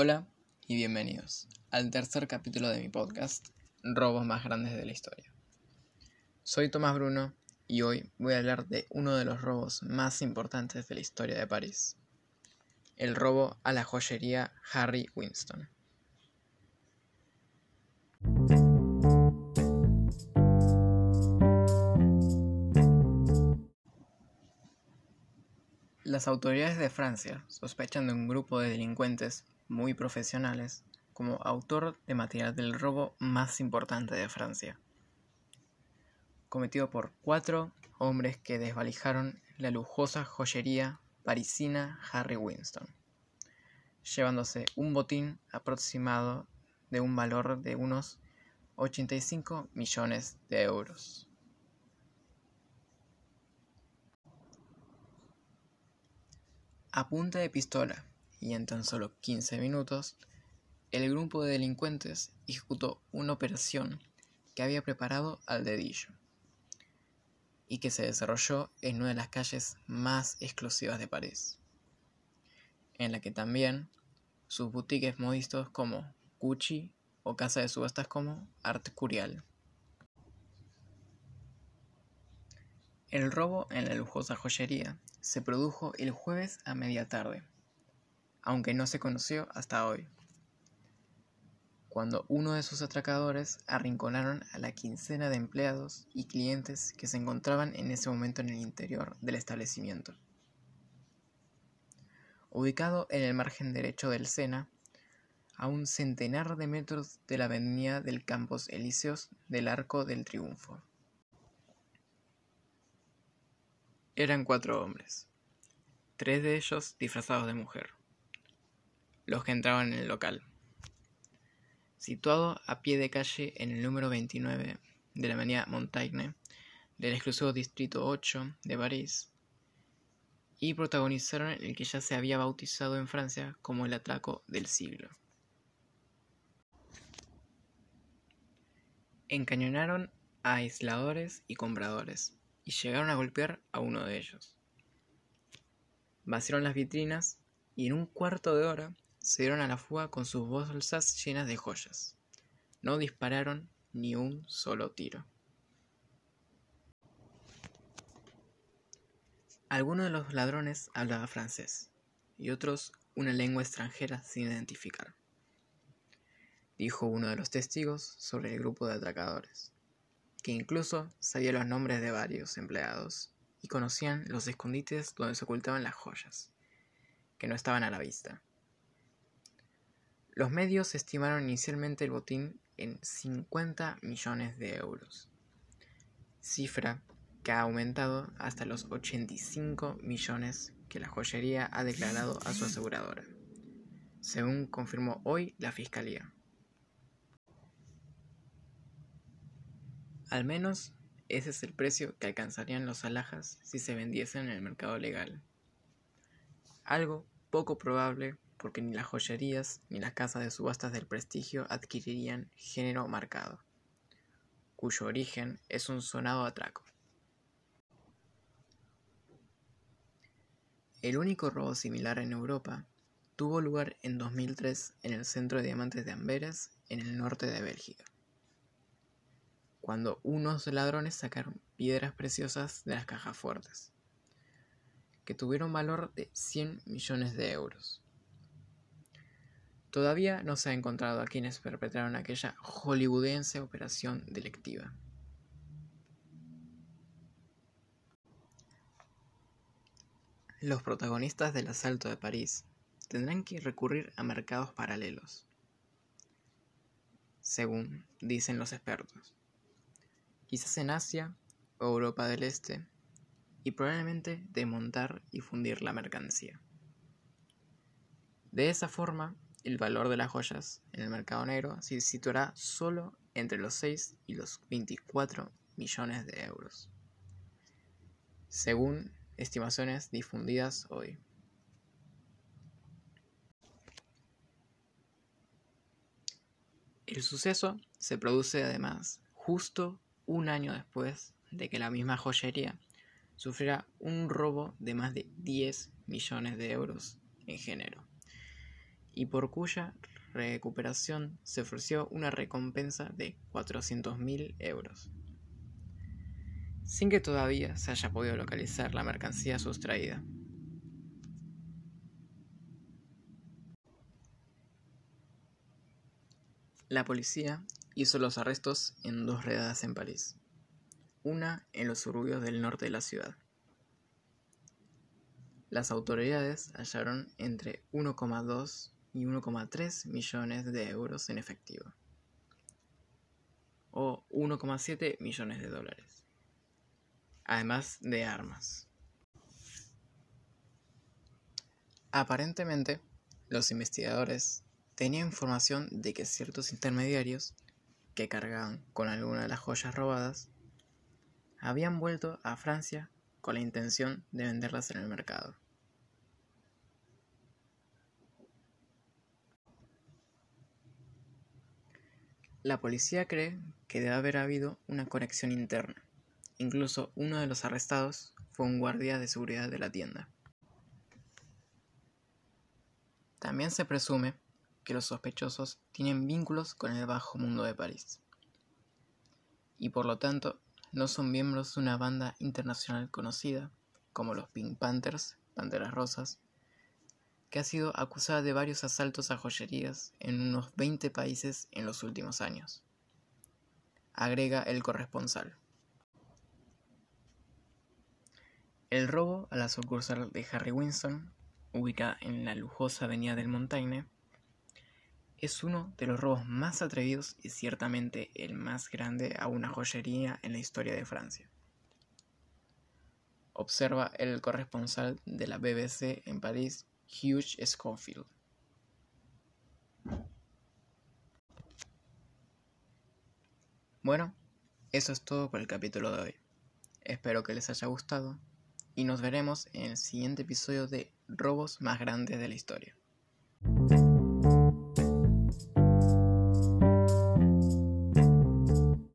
Hola y bienvenidos al tercer capítulo de mi podcast, Robos más grandes de la historia. Soy Tomás Bruno y hoy voy a hablar de uno de los robos más importantes de la historia de París, el robo a la joyería Harry Winston. Las autoridades de Francia sospechan de un grupo de delincuentes muy profesionales como autor de material del robo más importante de Francia, cometido por cuatro hombres que desvalijaron la lujosa joyería parisina Harry Winston, llevándose un botín aproximado de un valor de unos 85 millones de euros. A punta de pistola y en tan solo 15 minutos, el grupo de delincuentes ejecutó una operación que había preparado al dedillo y que se desarrolló en una de las calles más exclusivas de París, en la que también sus boutiques modistos como Gucci o casa de subastas como Art Curial. El robo en la lujosa joyería se produjo el jueves a media tarde aunque no se conoció hasta hoy, cuando uno de sus atracadores arrinconaron a la quincena de empleados y clientes que se encontraban en ese momento en el interior del establecimiento. Ubicado en el margen derecho del Sena, a un centenar de metros de la avenida del Campos Elíseos del Arco del Triunfo. Eran cuatro hombres, tres de ellos disfrazados de mujer los que entraban en el local. Situado a pie de calle en el número 29 de la avenida Montaigne del exclusivo distrito 8 de París, y protagonizaron el que ya se había bautizado en Francia como el atraco del siglo. Encañonaron a aisladores y compradores y llegaron a golpear a uno de ellos. Vaciaron las vitrinas y en un cuarto de hora se dieron a la fuga con sus bolsas llenas de joyas. No dispararon ni un solo tiro. Algunos de los ladrones hablaban francés y otros una lengua extranjera sin identificar, dijo uno de los testigos sobre el grupo de atracadores, que incluso sabía los nombres de varios empleados y conocían los escondites donde se ocultaban las joyas, que no estaban a la vista. Los medios estimaron inicialmente el botín en 50 millones de euros, cifra que ha aumentado hasta los 85 millones que la joyería ha declarado a su aseguradora, según confirmó hoy la Fiscalía. Al menos ese es el precio que alcanzarían los alhajas si se vendiesen en el mercado legal. Algo poco probable porque ni las joyerías ni las casas de subastas del prestigio adquirirían género marcado, cuyo origen es un sonado atraco. El único robo similar en Europa tuvo lugar en 2003 en el centro de diamantes de Amberes, en el norte de Bélgica, cuando unos ladrones sacaron piedras preciosas de las cajas fuertes, que tuvieron valor de 100 millones de euros. Todavía no se ha encontrado a quienes perpetraron aquella hollywoodense operación delictiva. Los protagonistas del asalto de París tendrán que recurrir a mercados paralelos, según dicen los expertos. Quizás en Asia o Europa del Este, y probablemente desmontar y fundir la mercancía. De esa forma, el valor de las joyas en el mercado negro se situará solo entre los 6 y los 24 millones de euros, según estimaciones difundidas hoy. El suceso se produce además justo un año después de que la misma joyería sufriera un robo de más de 10 millones de euros en género y por cuya recuperación se ofreció una recompensa de 400.000 euros, sin que todavía se haya podido localizar la mercancía sustraída. La policía hizo los arrestos en dos redadas en París, una en los suburbios del norte de la ciudad. Las autoridades hallaron entre 1,2 y 1,3 millones de euros en efectivo, o 1,7 millones de dólares, además de armas. Aparentemente, los investigadores tenía información de que ciertos intermediarios que cargaban con alguna de las joyas robadas habían vuelto a Francia con la intención de venderlas en el mercado. La policía cree que debe haber habido una conexión interna. Incluso uno de los arrestados fue un guardia de seguridad de la tienda. También se presume que los sospechosos tienen vínculos con el bajo mundo de París. Y por lo tanto, no son miembros de una banda internacional conocida, como los Pink Panthers, Panteras Rosas, que ha sido acusada de varios asaltos a joyerías en unos 20 países en los últimos años. Agrega el corresponsal. El robo a la sucursal de Harry Winston, ubicada en la lujosa avenida del Montaigne, es uno de los robos más atrevidos y ciertamente el más grande a una joyería en la historia de Francia. Observa el corresponsal de la BBC en París, Hugh Schofield. Bueno, eso es todo por el capítulo de hoy. Espero que les haya gustado y nos veremos en el siguiente episodio de Robos más grandes de la historia.